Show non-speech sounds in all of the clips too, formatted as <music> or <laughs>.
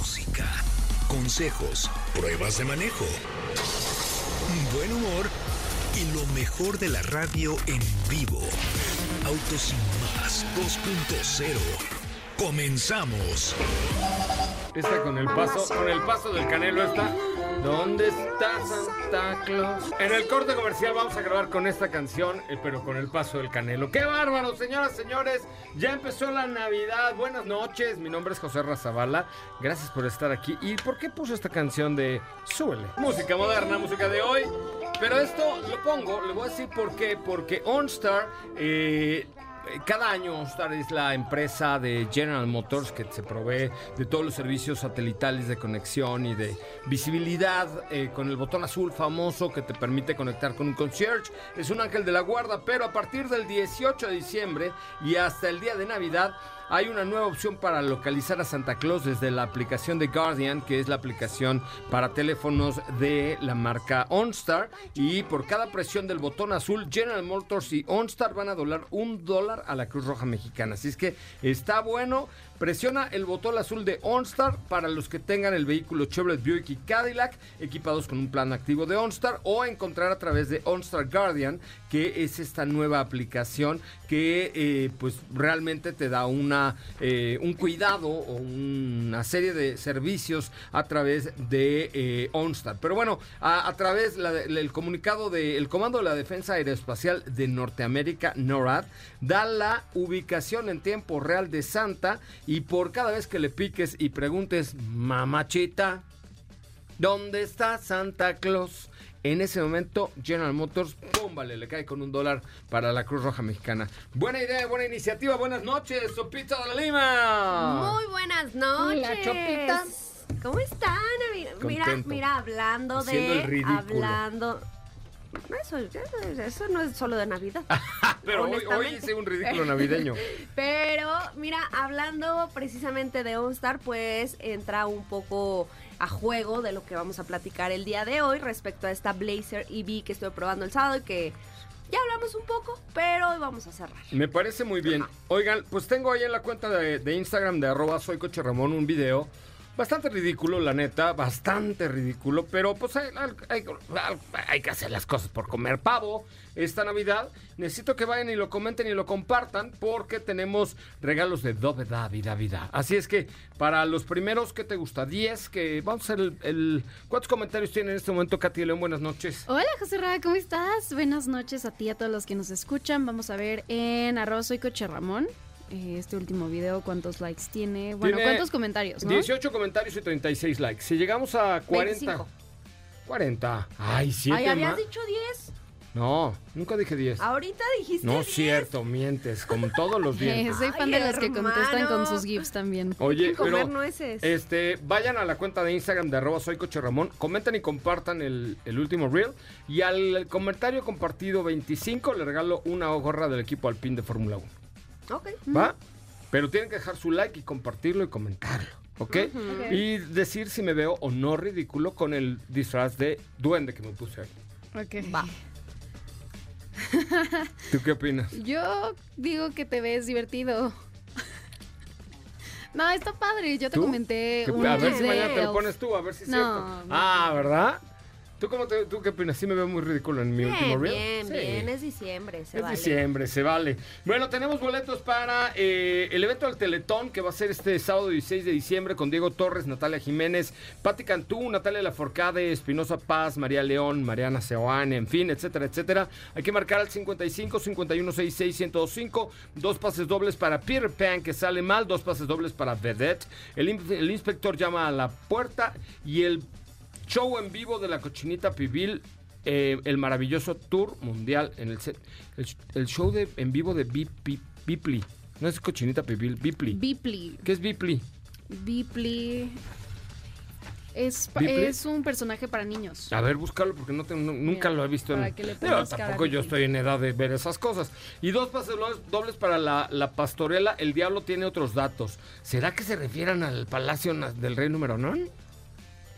música, consejos, pruebas de manejo, buen humor y lo mejor de la radio en vivo. Autos sin más 2.0. Comenzamos. Esta con el paso, con el paso del canelo está. ¿Dónde está Santa Claus? En el corte comercial vamos a grabar con esta canción, eh, pero con el paso del canelo. ¡Qué bárbaro, señoras, señores! Ya empezó la Navidad. Buenas noches. Mi nombre es José Razabala. Gracias por estar aquí. ¿Y por qué puse esta canción de Súbele? Música moderna, música de hoy. Pero esto lo pongo, le voy a decir por qué. Porque OnStar eh, cada año OnStar es la empresa de General Motors que se provee de todos los servicios satelitales de conexión y de visibilidad eh, con el botón azul famoso que te permite conectar con un concierge. Es un ángel de la guarda, pero a partir del 18 de diciembre y hasta el día de Navidad hay una nueva opción para localizar a Santa Claus desde la aplicación de Guardian, que es la aplicación para teléfonos de la marca OnStar. Y por cada presión del botón azul, General Motors y OnStar van a donar un dólar a la Cruz Roja Mexicana. Así es que está bueno. Presiona el botón azul de OnStar para los que tengan el vehículo Chevrolet Buick y Cadillac equipados con un plan activo de OnStar o encontrar a través de OnStar Guardian, que es esta nueva aplicación que eh, pues realmente te da una, eh, un cuidado o una serie de servicios a través de eh, OnStar. Pero bueno, a, a través del comunicado del Comando de la Defensa Aeroespacial de Norteamérica, NORAD, da la ubicación en tiempo real de Santa y por cada vez que le piques y preguntes, mamachita, ¿dónde está Santa Claus? En ese momento, General Motors, ¡pum! Vale, le cae con un dólar para la Cruz Roja Mexicana. Buena idea, buena iniciativa. Buenas noches, Sopita de la Lima. Muy buenas noches. Hola, Chopita. ¿Cómo están? Mira, mira, Contento. mira, hablando Haciendo de. el ridículo. Hablando. Eso, eso no es solo de Navidad. <laughs> Pero hoy, hoy hice un ridículo navideño. <laughs> Pero mira, hablando precisamente de OnStar, pues entra un poco a juego de lo que vamos a platicar el día de hoy respecto a esta Blazer EV que estoy probando el sábado y que ya hablamos un poco, pero hoy vamos a cerrar. Me parece muy bien. Oigan, pues tengo ahí en la cuenta de, de Instagram de arroba soy Coche Ramón un video bastante ridículo, la neta, bastante ridículo, pero pues hay, hay- hay que hacer las cosas por comer pavo esta Navidad. Necesito que vayan y lo comenten y lo compartan porque tenemos regalos de Doveda Vida Vida. Así es que para los primeros, ¿qué te gusta? 10, que vamos a hacer el, ¿Cuántos comentarios tiene en este momento Katy León? Buenas noches. Hola José Ra, ¿cómo estás? Buenas noches a ti y a todos los que nos escuchan. Vamos a ver en arroba soy coche Ramón. Eh, Este último video, ¿cuántos likes tiene? Bueno, Tiene ¿cuántos comentarios? ¿no? 18 comentarios y 36 likes. Si llegamos a 40... 25. 40. Ay, 7 Ay, habías más. dicho 10. No, nunca dije 10. Ahorita dijiste No 10. es cierto, mientes, como todos los <laughs> dientes. soy fan Ay, de los que contestan con sus gifs también. Oye, pero nueces. este, vayan a la cuenta de Instagram de arroba soy Coche Ramón, comenten y compartan el, el último reel y al comentario compartido 25 le regalo una gorra del equipo alpín de Fórmula 1. Ok. ¿Va? Pero tienen que dejar su like y compartirlo y comentarlo, ¿ok? Y decir si me veo o no ridículo con el disfraz de duende que me puse ahí. Ok. Va. ¿Tú qué opinas? Yo digo que te ves divertido. No, está padre. Yo te ¿Tú? comenté un a ver si de mañana te lo pones tú, a ver si es No, cierto. no. Ah, ¿verdad? ¿Tú, cómo te, ¿Tú qué opinas? Sí me veo muy ridículo en mi Bien, último reel. bien, Sí. bien. Es diciembre, se Es vale. diciembre, se vale. Bueno, tenemos boletos para eh, el evento del Teletón que va a ser este sábado 16 de diciembre con Diego Torres, Natalia Jiménez, Patti Cantú, Natalia Laforcade, Espinosa Paz, María León, Mariana Seoane, en fin, etcétera, etcétera. Hay que marcar al 55 51 66 1025, dos pases dobles para Peter Pan que sale mal, dos pases dobles para Vedette. El inspector llama a la puerta y el show en vivo de la cochinita pibil, eh, el maravilloso tour mundial en el set. El, sh- el show de, en vivo de Bip- Bip- Bipli. No es cochinita pibil, Bipli. Bipli. ¿Qué es Bipli? Bipli. Es, es un personaje para niños. A ver, búscalo porque no te- nu- nunca Mira, lo he visto. En, a tampoco yo estoy en edad de ver esas cosas. Y dos pases dobles- para la, la pastorela. El diablo tiene otros datos. ¿Será que se refieran al palacio del rey número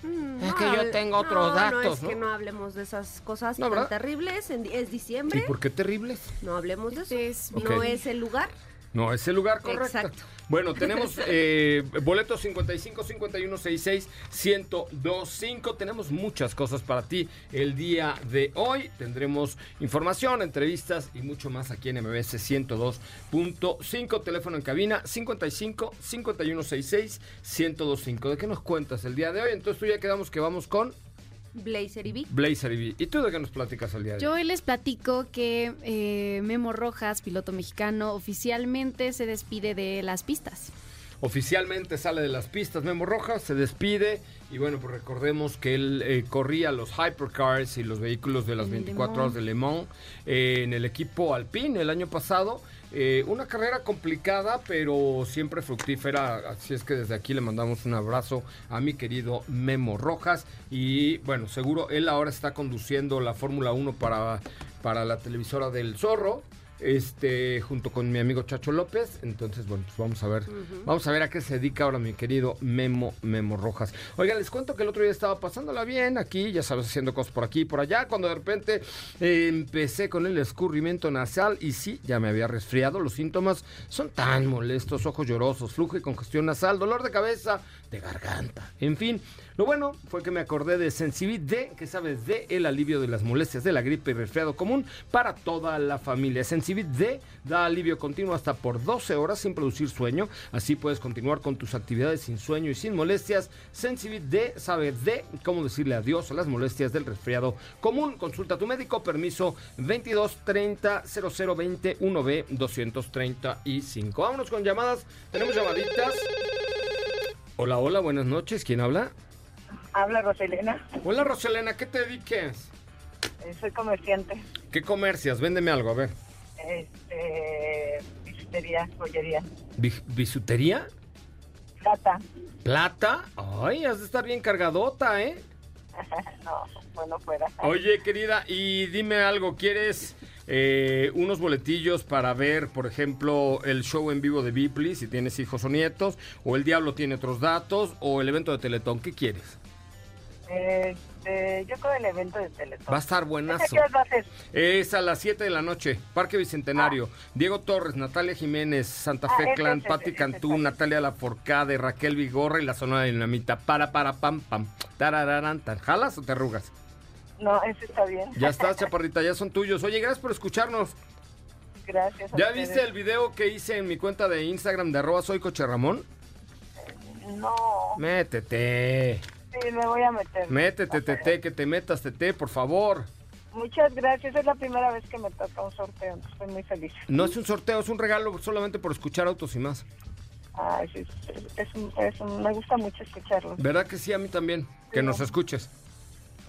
no? Mm, Es que yo tengo otros no, No, datos, es ¿no? que no hablemos de esas cosas No, tan terribles. es ¿Y diciembre. por qué terribles? No hablemos de eso. Es Ok. No es el lugar. No, es el lugar correcto. Exacto. Bueno, <laughs> tenemos eh, boletos 55 51 66 1025. Tenemos muchas cosas para ti el día de hoy. Tendremos información, entrevistas y mucho más aquí en MBS 102.5. Teléfono en cabina 55 51 66 1025. ¿De qué nos cuentas el día de hoy? Entonces tú ya quedamos que vamos con Blazer y Vic. Blazer y ¿Y tú de qué nos platicas el día de Yo hoy? hoy les platico que eh, Memo Rojas, piloto mexicano, oficialmente se despide de las pistas. Oficialmente sale de las pistas Memo Rojas, se despide y bueno, pues recordemos que él eh, corría los hypercars y los vehículos de las En Le 24 Mans. horas de Le Mans eh, en el equipo Alpine el año pasado. Eh, una carrera complicada, pero siempre fructífera. Así es que desde aquí le mandamos un abrazo a mi querido Memo Rojas. Y bueno, seguro él ahora está conduciendo la Fórmula 1 para, para la televisora del Zorro. Este, junto con mi amigo Chacho López. Entonces, bueno, pues vamos a ver. Vamos a ver a qué se dedica ahora mi querido Memo, Memo Rojas. Oiga, les cuento que el otro día estaba pasándola bien aquí, ya sabes, haciendo cosas por aquí y por allá. Cuando de repente eh, empecé con el escurrimiento nasal y sí, ya me había resfriado. Los síntomas son tan molestos, ojos llorosos, flujo y congestión nasal, dolor de cabeza, de garganta. En fin, lo bueno fue que me acordé de Sensibit D, que sabes de el alivio de las molestias de la gripe y resfriado común para toda la familia. Sensibit D da alivio continuo hasta por 12 horas sin producir sueño. Así puedes continuar con tus actividades sin sueño y sin molestias. Sensibit D sabe de cómo decirle adiós a las molestias del resfriado común. Consulta a tu médico. Permiso 22 30 0020 1B 235. Vámonos con llamadas. Tenemos llamaditas. Hola, hola, buenas noches. ¿Quién habla? Habla Roselena, Hola, Roselena, ¿qué te dediques? eh, soy comerciante, ¿Qué comercias? Véndeme algo, a ver. este, bisutería, joyería, Bi- ¿Bisutería? plata. ¿Plata? Ay, has de estar bien cargadota, ¿eh? <laughs> no, bueno, fuera. Oye, querida, y dime algo, ¿quieres eh, unos boletillos para ver, por ejemplo, el show en vivo de Bipli, si tienes hijos o nietos, o el Diablo tiene otros datos, o el evento de Teletón? ¿Qué quieres? Este, yo creo el evento de Teletón. Va a estar ¿Ese buenazo. qué va a ser? Es a las 7 de la noche, Parque Bicentenario. Diego Torres, Natalia Jiménez, Santa Ah, Fe Clan, ese, Cantú, ese. Natalia Laforcade, Raquel Vigorra y la zona de dinamita. Para, para, pam, pam. Tarararán. ¿Jalas o te arrugas? No, ese está bien. Ya estás, <laughs> chaparrita, ya son tuyos. Oye, gracias por escucharnos. Gracias. ¿Ya ustedes. viste el video que hice en mi cuenta de Instagram de arroba soy coche Ramón? No, Métete. sí, me voy a meter. Métete, tete, que te metas, tete, por favor. Muchas gracias, es la primera vez que me toca un sorteo, estoy muy feliz. No es un sorteo, es un regalo solamente por escuchar autos y más. Ay, sí, es, es me gusta mucho escucharlo. ¿Verdad que sí? A mí también. Que Sí. nos escuches.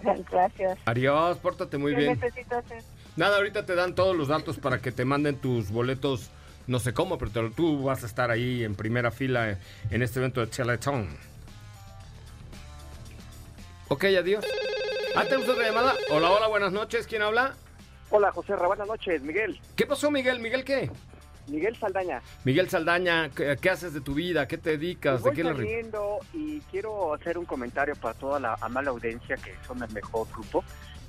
<laughs> Gracias. Adiós, pórtate muy ¿Qué bien. necesito hacer? Nada, ahorita te dan todos los datos para que te manden tus boletos, no sé cómo, pero te- tú vas a estar ahí en primera fila en este evento de Teletón. Ok, adiós. Ah, tenemos otra llamada. Hola, hola, buenas noches. ¿Quién habla? Hola, José Ra, buenas noches. Miguel, ¿Qué pasó, Miguel? ¿Miguel qué? Miguel Saldaña. Miguel Saldaña, ¿qué, qué haces de tu vida? ¿Qué te dedicas? Pues ¿De voy qué le y quiero hacer un comentario para toda la amable audiencia que son el mejor grupo.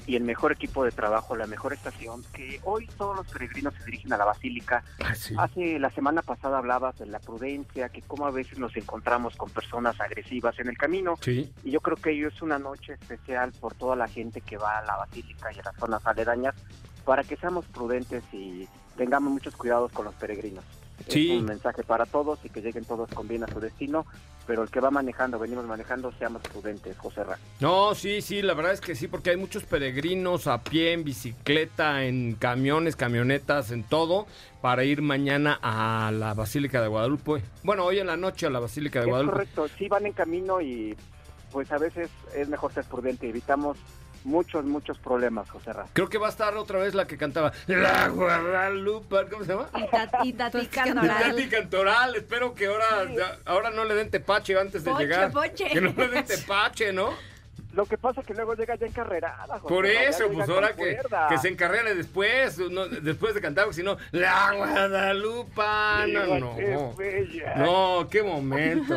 y el mejor equipo de trabajo, la mejor estación, que hoy todos los peregrinos se dirigen a la basílica. Ah, sí. Hace la semana pasada hablabas de la prudencia, que cómo a veces nos encontramos con personas agresivas en el camino. Sí. Y yo creo que hoy es una noche especial por toda la gente que va a la basílica y a las zonas aledañas para que seamos prudentes y tengamos muchos cuidados con los peregrinos. Sí. Es un mensaje para todos y que lleguen todos con bien a su destino, pero el que va manejando, venimos manejando, seamos prudentes, José Ra. No, sí, sí, la verdad es que sí, porque hay muchos peregrinos a pie, en bicicleta, en camiones, camionetas, en todo, para ir mañana a la Basílica de Guadalupe. Bueno, hoy en la noche a la Basílica de Es Guadalupe. correcto, sí van en camino y pues a veces es mejor ser prudente, evitamos muchos, muchos problemas, José Ra. Creo que va a estar otra vez la que cantaba La Guadalupe, ¿cómo se llama? Y, Tat- y Tati Cantoral. Tati Cantoral, espero que ahora, ahora no le den tepache antes de llegar. Que no le den tepache, ¿no? Lo que pasa es que luego llega ya encarrerada, José Por eso, pues ahora que, se encarrele después, no, después de cantar, si no, la Guadalupana, no. qué bella. No, qué momento.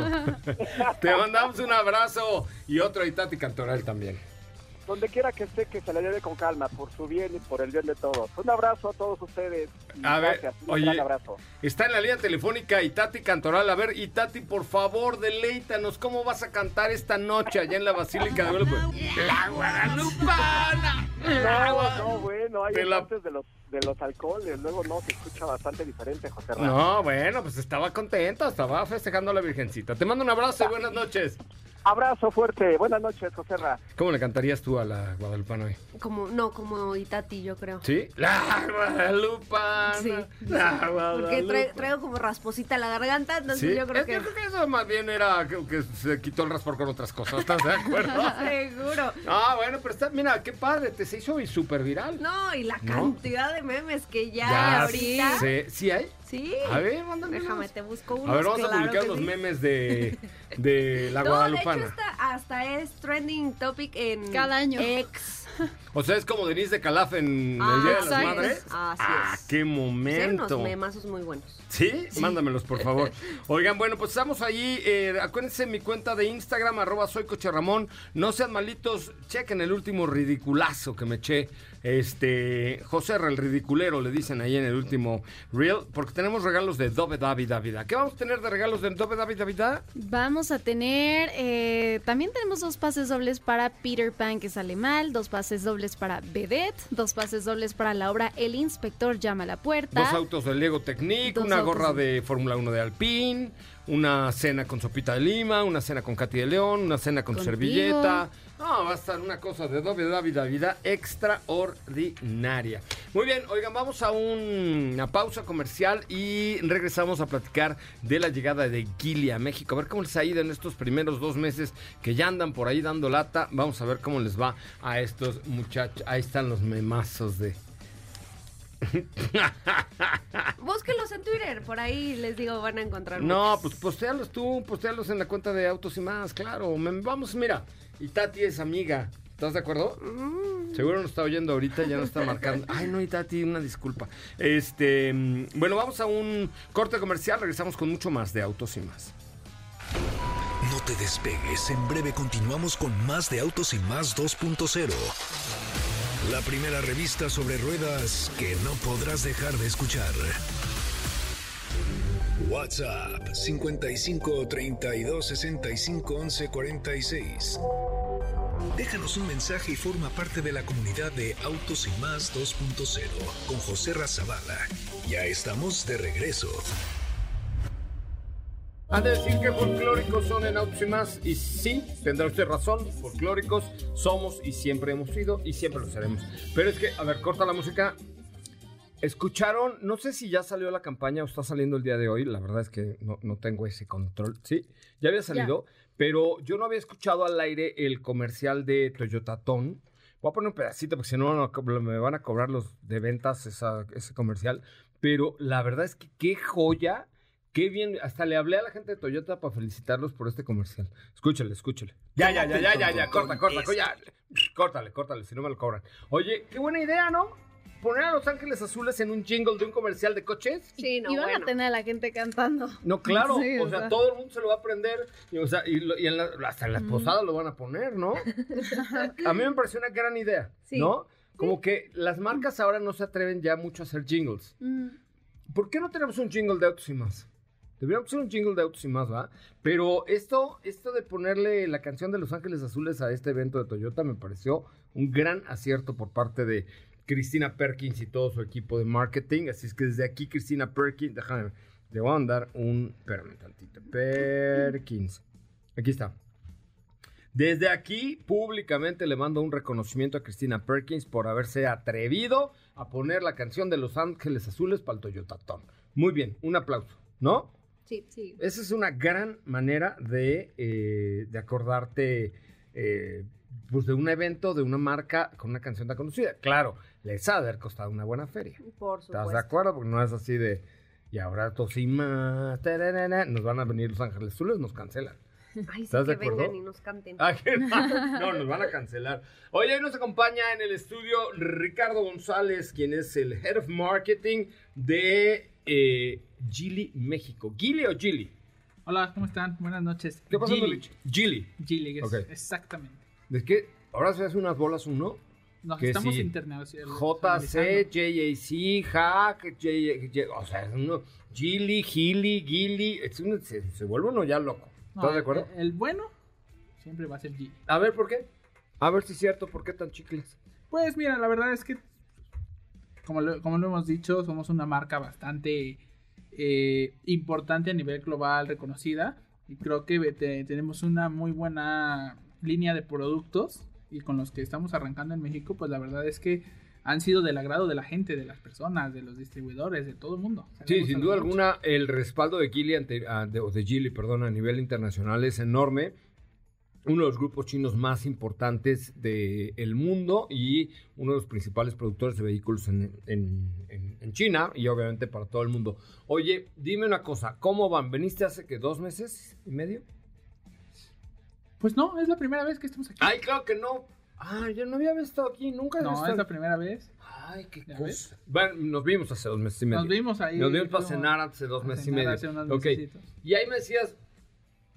<laughs> Te mandamos un abrazo y otro a Itati Cantoral también. Donde quiera que esté, que se la lleve con calma, por su bien y por el bien de todos. Un abrazo a todos ustedes. y A ver, gracias, un oye. gran abrazo. Está en la línea telefónica Itati Cantoral. A ver, Itati, por favor, deleítanos. ¿Cómo vas a cantar esta noche allá en la Basílica de Guadalupe? La Guadalupana. La No, no, bueno, hay la- antes de los de los alcoholes, luego no, se escucha bastante diferente, José Ra. No, bueno, pues estaba contenta, estaba festejando a la Virgencita. Te mando un abrazo y buenas noches. Abrazo fuerte, buenas noches, José Ra. ¿Cómo le cantarías tú a la Guadalupana hoy? Como, no, como Itati, yo creo. ¿Sí? La Guadalupana. Sí. La Porque Guadalupe. tra- traigo como rasposita la garganta, entonces Sí, yo creo es- que... yo creo que eso más bien era que, que se quitó el raspor con otras cosas, ¿estás de acuerdo? <laughs> Seguro. Ah, bueno, pero está, mira, qué padre, te se hizo súper viral. No, y la ¿No? cantidad de memes que ya, hay ahorita. sé. ¿Sí hay? Sí. A ver, mándame Déjame, unos. te busco unos. A ver, vamos a publicar los sí. memes de, de <laughs> la No, de Guadalupana. hecho hasta, hasta es trending topic en Cada año. X. O sea, es como Denise de Calaf en Ah, el Día de las. Madres. Así ah, es. qué momento. unos memazos muy buenos. ¿Sí? Mándamelos, por favor. <laughs> Oigan, bueno, pues estamos allí. eh, acuérdense mi cuenta de Instagram, arroba soy Coche Ramón. No sean malitos, chequen el último ridiculazo que me eché. Este, José R, el ridiculero, le dicen ahí en el último reel, porque tenemos regalos de Dove David Davida. ¿Qué vamos a tener de regalos de Dove David Davida? Vamos a tener, eh, también tenemos dos pases dobles para Peter Pan que sale mal, dos pases dobles para Vedette, dos pases dobles para la obra El Inspector llama a la puerta. Dos autos de Lego Technic, una autos gorra de- Fórmula 1 de Alpine, una cena con sopita de lima, una cena con Katy de León, una cena con servilleta. No, va a estar una cosa de doble vida extraordinaria. Muy bien, oigan, vamos a un- una pausa comercial y regresamos a platicar de la llegada de Gili a México. A ver cómo les ha ido en estos primeros dos meses que ya andan por ahí dando lata. Vamos a ver cómo les va a estos muchachos. Ahí están los memazos de... <laughs> Búsquenlos en Twitter, por ahí les digo, van a encontrar No, muchos. pues postealos tú, postealos en la cuenta de Autos y Más, claro. Vamos, mira, y Tati es amiga. ¿Estás de acuerdo? Mm. Seguro nos está oyendo ahorita, ya nos está marcando. <laughs> Ay, no, y Tati, una disculpa. Este, mm, bueno, vamos a un corte comercial, regresamos con mucho más de Autos y Más. No te despegues, en breve continuamos con más de Autos y Más 2.0. La primera revista sobre ruedas que no podrás dejar de escuchar. WhatsApp 55 32 65 11 46. Déjanos un mensaje y forma parte de la comunidad de Autos y Más 2.0 con José Razabala. Ya estamos de regreso. De decir que folclóricos son en Autos y Más, y sí, tendrá usted razón, folclóricos somos y siempre hemos sido y siempre lo seremos. Pero es que, a ver, corta la música. Escucharon, no sé si ya salió la campaña o está saliendo el día de hoy, la verdad es que no, no tengo ese control. Sí, ya había salido, pero yo no había escuchado al aire el comercial de Toyota Ton. Voy a poner un pedacito porque si no me van a cobrar los de ventas esa- ese comercial. Pero la verdad es que qué joya, qué bien. Hasta le hablé a la gente de Toyota para felicitarlos por este comercial. Escúchale, escúchale. Ya, ya, ya, ya, ya, ya, corta, corta, ya. Córtale, córtale, si no me lo cobran. Oye, qué buena idea, ¿no? Poner a Los Ángeles Azules en un jingle de un comercial de coches? Sí, no, y van bueno. a tener a la gente cantando. No, claro. Sí, o o sea, sea. todo el mundo se lo va a aprender. Y, o sea, y, lo- y en la- hasta en las posadas lo van a poner, ¿no? <laughs> A mí me pareció una gran idea, Sí. ¿no? Como que las marcas ahora no se atreven ya mucho a hacer jingles. Mm, ¿Por qué no tenemos un jingle de autos y más? Deberíamos hacer un jingle de autos y más, ¿va? Pero esto, esto de ponerle la canción de Los Ángeles Azules a este evento de Toyota me pareció un gran acierto por parte de Cristina Perkins y todo su equipo de marketing. Así es que desde aquí, Cristina Perkins, déjame, le voy a mandar un. Espérame tantito. Perkins. Aquí está. Desde aquí, públicamente le mando un reconocimiento a Cristina Perkins por haberse atrevido a poner la canción de Los Ángeles Azules para el Toyota Tom. Muy bien, un aplauso, ¿no? Sí. sí. Esa es una gran manera de, eh, de acordarte eh, pues de un evento, de una marca con una canción tan conocida. Claro, les ha de haber costado una buena feria. Por ¿Estás de supuesto. acuerdo? Porque no es así de, y ahora más, tararara, nos van a venir Los Ángeles Azules, nos cancelan. <laughs> Ay, sí, ¿Estás que de acuerdo? vengan y nos canten. <laughs> Ah. No, nos van a cancelar. Hoy nos acompaña en el estudio Ricardo González, quien es el Head of Marketing de eh, Gili, México. ¿Gili o Gili? Hola, ¿cómo están? Buenas noches. ¿Qué pasa, Gili. Gili. Gili, exactamente. ¿De qué? Ahora se hace unas bolas uno. Nos Que estamos sí. JC, JAC, Hack, J, J- o sea, es uno. Gili, Gili, Gili. Es uno- se, se vuelve uno ya loco. No, ¿Estás de el- acuerdo? El, bueno siempre va a ser Gili. A ver, ¿por qué? A ver si es cierto, ¿por qué tan chicles? Pues mira, la verdad es que, como lo, como lo hemos dicho, somos una marca bastante eh, importante a nivel global, reconocida. Y creo que te- tenemos una muy buena línea de productos. Y con los que estamos arrancando en México, pues la verdad es que han sido del agrado de la gente, de las personas, de los distribuidores, de todo el mundo. Sí, sin duda mucho. alguna, el respaldo de Gili, ante- ah, de, o de Geely, perdón, a nivel internacional es enorme. Uno de los grupos chinos más importantes del mundo y uno de los principales productores de vehículos en, en- en- en China y obviamente para todo el mundo. Oye, dime una cosa, ¿cómo van? ¿Veniste hace que dos meses y medio? Pues no, es la primera vez que estamos aquí. Ay, claro que no. Ay, yo no había visto aquí, nunca. no, es la primera vez. Ay, qué ¿Ya cosa. Bueno, nos vimos hace dos meses y medio. Nos vimos ahí. Nos vimos para cenar hace dos meses y medio. hace unos Ok. mesecitos. Y ahí me decías,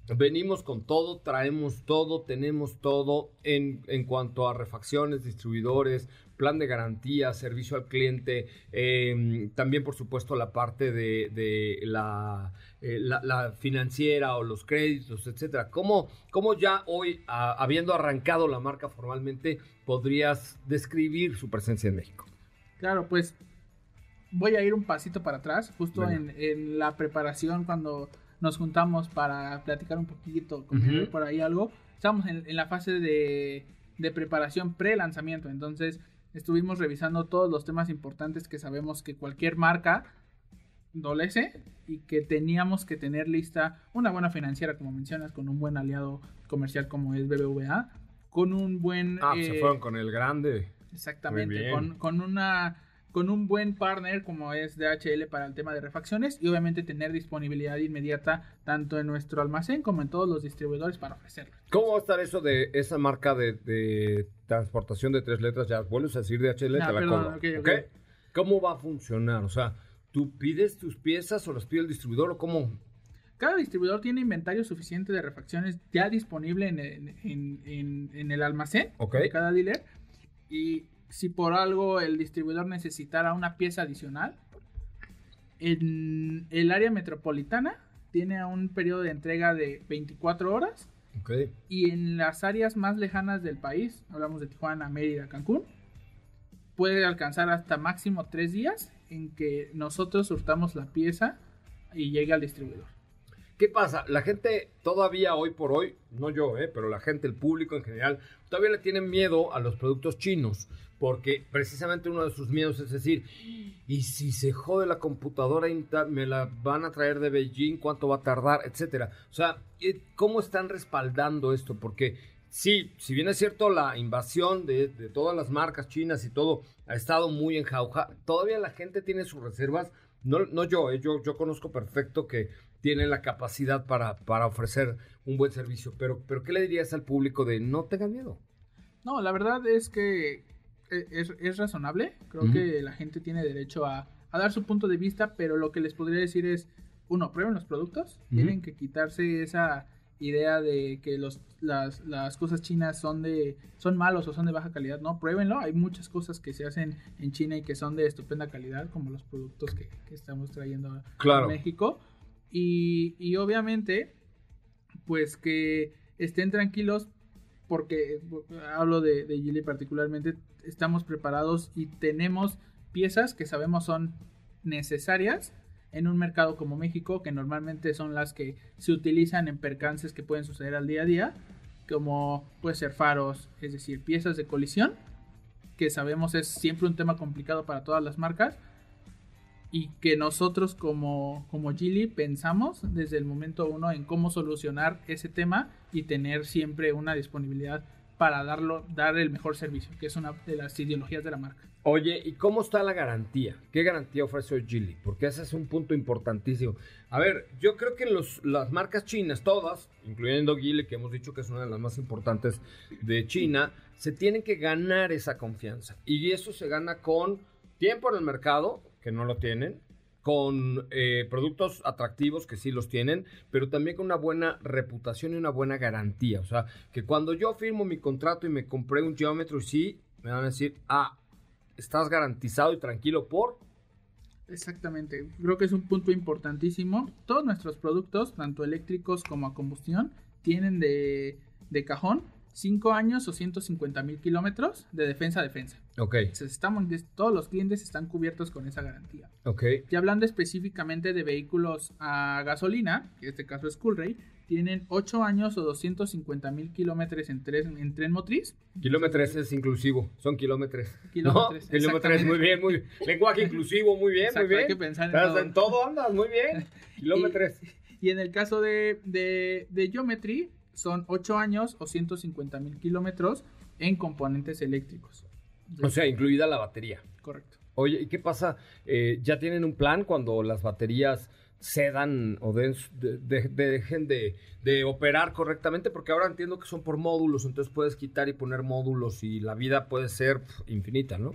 venimos con todo, traemos todo, tenemos todo en, en cuanto a refacciones, distribuidores, plan de garantía, servicio al cliente, eh, también por supuesto la parte de, de la, eh, la, la financiera o los créditos, etcétera. ¿Cómo, cómo ya hoy, a- habiendo arrancado la marca formalmente, podrías describir su presencia en México? Claro, pues voy a ir un pasito para atrás, justo en la preparación cuando nos juntamos para platicar un poquito, comer por ahí algo. Estamos en, en la fase de, de preparación pre-lanzamiento, entonces estuvimos revisando todos los temas importantes que sabemos que cualquier marca adolece y que teníamos que tener lista una buena financiera, como mencionas, con un buen aliado comercial como es BBVA, con un buen... Ah, se eh, fueron con el grande. Exactamente, con una con un buen partner como es DHL para el tema de refacciones y obviamente tener disponibilidad inmediata tanto en nuestro almacén como en todos los distribuidores para ofrecerlo. ¿Cómo va a estar eso de esa marca de, de transportación de tres letras? Ya vuelves a decir DHL, Ah, te la perdón, cobro. ok, ok. ¿ok? ¿Cómo va a funcionar? O sea, ¿tú pides tus piezas o las pide el distribuidor o cómo? Cada distribuidor tiene inventario suficiente de refacciones ya disponible en, en- en- en- el almacén de cada dealer y si por algo el distribuidor necesitara una pieza adicional, en el área metropolitana tiene un periodo de entrega de 24 horas Ok. Y en las áreas más lejanas del país, hablamos de Tijuana, Mérida, Cancún, puede alcanzar hasta máximo tres días en que nosotros surtamos la pieza y llegue al distribuidor. ¿Qué pasa? La gente todavía hoy por hoy, no yo, eh, pero la gente, el público en general, todavía le tienen miedo a los productos chinos. Porque precisamente uno de sus miedos es decir, y si se jode la computadora, me la van a traer de Beijing, cuánto va a tardar, etcétera. O sea, ¿cómo están respaldando esto? Porque sí, si bien es cierto, la invasión de, de todas las marcas chinas y todo ha estado muy en jauja, todavía la gente tiene sus reservas. No, no yo, eh, yo, yo conozco perfecto que tienen la capacidad para, para ofrecer un buen servicio. Pero, pero, ¿qué le dirías al público de no tengan miedo? No, la verdad es que e- es, es razonable. Creo que la gente tiene derecho a, a dar su punto de vista, pero lo que les podría decir es, uno, prueben los productos. Tienen que quitarse esa idea de que los, las, las cosas chinas son de son malos o son de baja calidad. No, pruébenlo. Hay muchas cosas que se hacen en China y que son de estupenda calidad, como los productos que, que estamos trayendo a- Claro. a México. Y, obviamente, pues que estén tranquilos porque hablo de, de particularmente, estamos preparados y tenemos piezas que sabemos son necesarias en un mercado como México, que normalmente son las que se utilizan en percances que pueden suceder al día a día, como puede ser faros, es decir, piezas de colisión, que sabemos es siempre un tema complicado para todas las marcas, y que nosotros como, como Gili pensamos desde el momento uno en cómo solucionar ese tema y tener siempre una disponibilidad para darlo, dar el mejor servicio, que es una de las ideologías de la marca. Oye, ¿y cómo está la garantía? ¿Qué garantía ofrece Geely? Porque ese es un punto importantísimo. A ver, yo creo que los, las marcas chinas, todas, incluyendo Geely, que hemos dicho que es una de las más importantes de China, se tienen que ganar esa confianza. Y eso se gana con tiempo en el mercado, que no lo tienen, con eh, productos atractivos, que sí los tienen, pero también con una buena reputación y una buena garantía. O sea, que cuando yo firmo mi contrato y me compré un Geometry, sí, me van a decir, ah, estás garantizado y tranquilo por... Exactamente, creo que es un punto importantísimo. Todos nuestros productos, tanto eléctricos como a combustión, tienen de, de cajón 5 años o 150 mil kilómetros de defensa a defensa. Ok, Entonces, estamos, todos los clientes están cubiertos con esa garantía. ok. Y hablando específicamente de vehículos a gasolina, que en este caso es Coolray, tienen 8 años o 250 mil kilómetros en, tres- en tren motriz. Kilómetros es inclusivo, son kilómetros. Kilómetros, ¿No? Kilómetros, muy bien, muy bien. Lenguaje inclusivo, muy bien, Exacto, muy bien. hay que pensar en Estás todo. en todo andas, muy bien. <laughs> Kilómetros. Y en el caso de, de, de Geometry, son 8 años o 150 mil kilómetros en componentes eléctricos. O sea, incluida la batería. Correcto. Oye, ¿y qué pasa? Eh, ¿Ya tienen un plan cuando las baterías cedan o de- de- de- dejen de, operar correctamente? Porque ahora entiendo que son por módulos, entonces puedes quitar y poner módulos y la vida puede ser infinita, ¿no?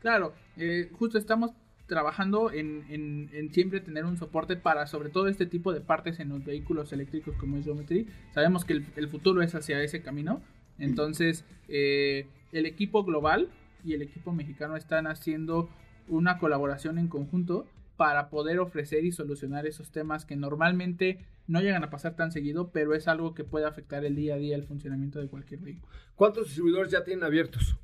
Claro, eh, justo estamos trabajando en, en- en siempre tener un soporte para sobre todo este tipo de partes en los vehículos eléctricos como es Geometry. Sabemos que el, el futuro es hacia ese camino. Entonces, eh, el equipo global y el equipo mexicano están haciendo una colaboración en conjunto para poder ofrecer y solucionar esos temas que normalmente no llegan a pasar tan seguido, pero es algo que puede afectar el día a día el funcionamiento de cualquier vehículo. ¿Cuántos distribuidores ya tienen abiertos?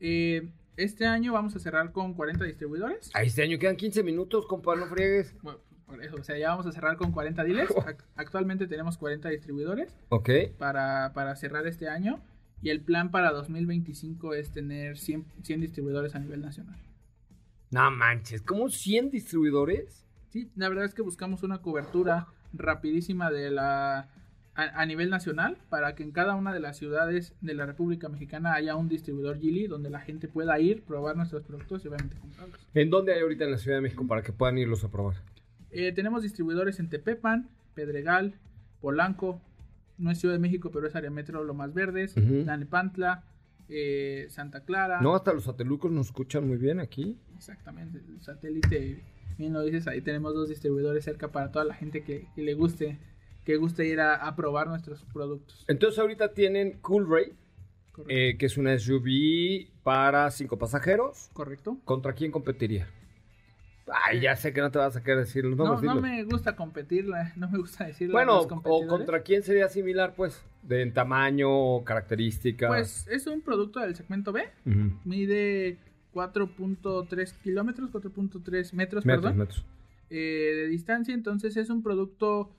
Eh, este año vamos a cerrar con 40 distribuidores. A este año quedan 15 minutos, compa, no friegues. Bueno, por eso, o sea, ya vamos a cerrar con 40 dealers. <laughs> Ac- Actualmente tenemos 40 distribuidores Ok. para, para cerrar este año. Y el plan para 2025 es tener 100, 100 distribuidores a nivel nacional. No manches, ¿cómo 100 distribuidores? Sí, la verdad es que buscamos una cobertura rapidísima de la a, a nivel nacional para que en cada una de las ciudades de la República Mexicana haya un distribuidor Gili donde la gente pueda ir, probar nuestros productos y obviamente comprarlos. ¿En dónde hay ahorita en la Ciudad de México para que puedan irlos a probar? Eh, tenemos distribuidores en Tepepan, Pedregal, Polanco, no es Ciudad de México, pero es área metro Lomas Verdes. Tlalnepantla, eh, Santa Clara. No, hasta los satelucos nos escuchan muy bien aquí. Exactamente, el satélite, bien lo dices, ahí tenemos dos distribuidores cerca para toda la gente que, que le guste, que guste ir a, a probar nuestros productos. Entonces ahorita tienen Cool Ray, eh, que es una SUV para cinco pasajeros. ¿Correcto? ¿Contra quién competiría? Ay, ya sé que no te vas a querer decir los No, nombres. no dilos. me gusta competir, no me gusta decir la- Bueno, o contra quién sería similar, pues, de en tamaño, características. Pues es un producto del segmento B, Ujú. mide 4.3 kilómetros, 4.3 metros, metros, perdón, metros. eh, de distancia, entonces es un producto